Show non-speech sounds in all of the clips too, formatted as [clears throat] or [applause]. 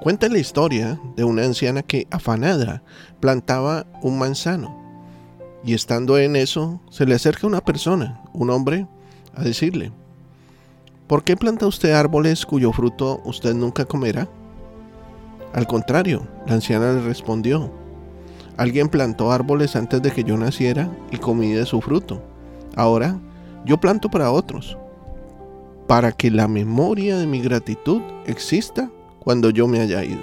Cuenta la historia de una anciana que, afanada, plantaba un manzano. Y estando en eso, se le acerca una persona, un hombre, a decirle, ¿por qué planta usted árboles cuyo fruto usted nunca comerá? Al contrario, la anciana le respondió, alguien plantó árboles antes de que yo naciera y comí de su fruto. Ahora, yo planto para otros para que la memoria de mi gratitud exista cuando yo me haya ido.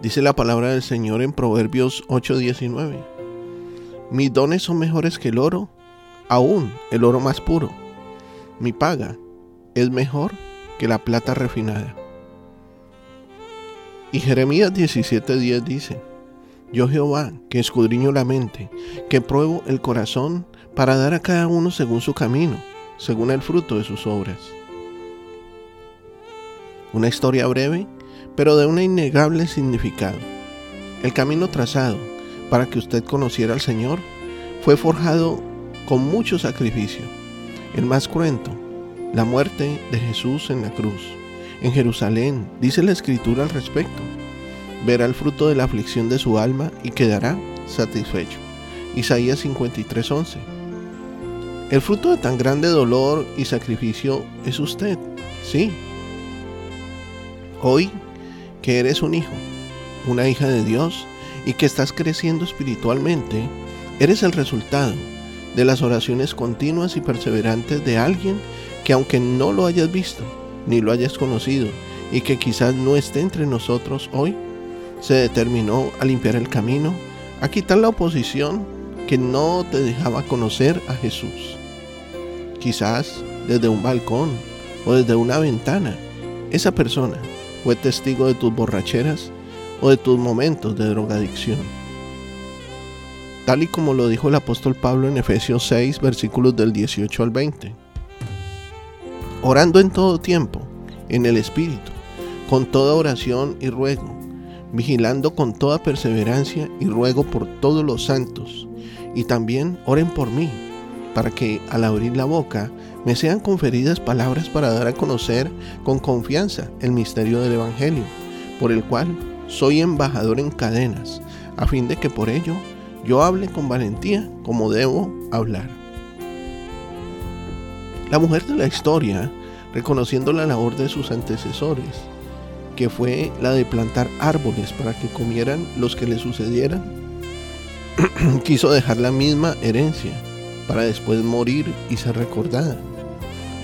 Dice la palabra del Señor en Proverbios 8:19. Mis dones son mejores que el oro, aún el oro más puro. Mi paga es mejor que la plata refinada. Y Jeremías 17:10 dice, Yo Jehová, que escudriño la mente, que pruebo el corazón para dar a cada uno según su camino según el fruto de sus obras. Una historia breve, pero de un innegable significado. El camino trazado para que usted conociera al Señor fue forjado con mucho sacrificio. El más cruento, la muerte de Jesús en la cruz. En Jerusalén, dice la escritura al respecto, verá el fruto de la aflicción de su alma y quedará satisfecho. Isaías 53:11 el fruto de tan grande dolor y sacrificio es usted, sí. Hoy que eres un hijo, una hija de Dios y que estás creciendo espiritualmente, eres el resultado de las oraciones continuas y perseverantes de alguien que aunque no lo hayas visto ni lo hayas conocido y que quizás no esté entre nosotros hoy, se determinó a limpiar el camino, a quitar la oposición que no te dejaba conocer a Jesús. Quizás desde un balcón o desde una ventana, esa persona fue testigo de tus borracheras o de tus momentos de drogadicción. Tal y como lo dijo el apóstol Pablo en Efesios 6, versículos del 18 al 20. Orando en todo tiempo, en el Espíritu, con toda oración y ruego, vigilando con toda perseverancia y ruego por todos los santos y también oren por mí, para que al abrir la boca me sean conferidas palabras para dar a conocer con confianza el misterio del Evangelio, por el cual soy embajador en cadenas, a fin de que por ello yo hable con valentía como debo hablar. La mujer de la historia, reconociendo la labor de sus antecesores, que fue la de plantar árboles para que comieran los que le sucedieran, [clears throat] quiso dejar la misma herencia para después morir y ser recordada.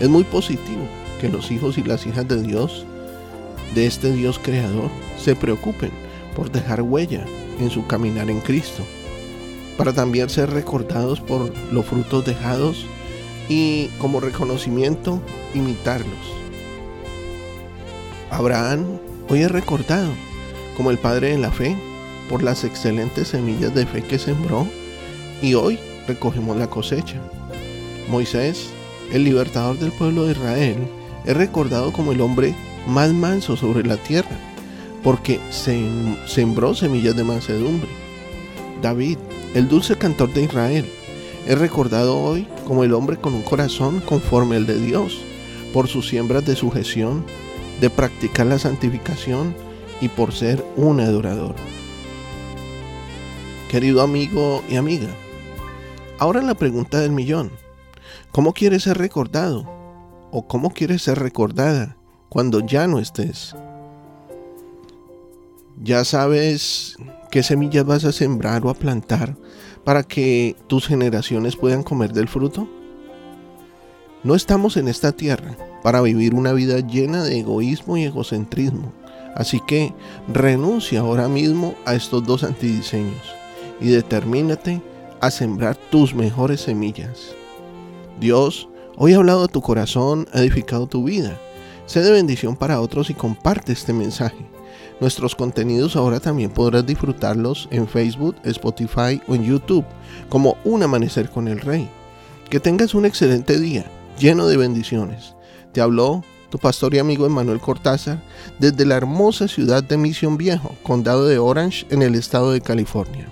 Es muy positivo que los hijos y las hijas de Dios, de este Dios creador, se preocupen por dejar huella en su caminar en Cristo, para también ser recordados por los frutos dejados y como reconocimiento imitarlos. Abraham hoy es recordado como el padre de la fe por las excelentes semillas de fe que sembró y hoy recogemos la cosecha. Moisés, el libertador del pueblo de Israel, es recordado como el hombre más manso sobre la tierra, porque sembró semillas de mansedumbre. David, el dulce cantor de Israel, es recordado hoy como el hombre con un corazón conforme al de Dios, por sus siembras de sujeción, de practicar la santificación y por ser un adorador querido amigo y amiga. Ahora la pregunta del millón. ¿Cómo quieres ser recordado? ¿O cómo quieres ser recordada cuando ya no estés? ¿Ya sabes qué semillas vas a sembrar o a plantar para que tus generaciones puedan comer del fruto? No estamos en esta tierra para vivir una vida llena de egoísmo y egocentrismo. Así que renuncia ahora mismo a estos dos antidiseños y determínate a sembrar tus mejores semillas. Dios hoy ha hablado a tu corazón, ha edificado tu vida. Sé de bendición para otros y comparte este mensaje. Nuestros contenidos ahora también podrás disfrutarlos en Facebook, Spotify o en YouTube como Un Amanecer con el Rey. Que tengas un excelente día, lleno de bendiciones. Te habló tu pastor y amigo Emanuel Cortázar desde la hermosa ciudad de Mission Viejo, condado de Orange, en el estado de California.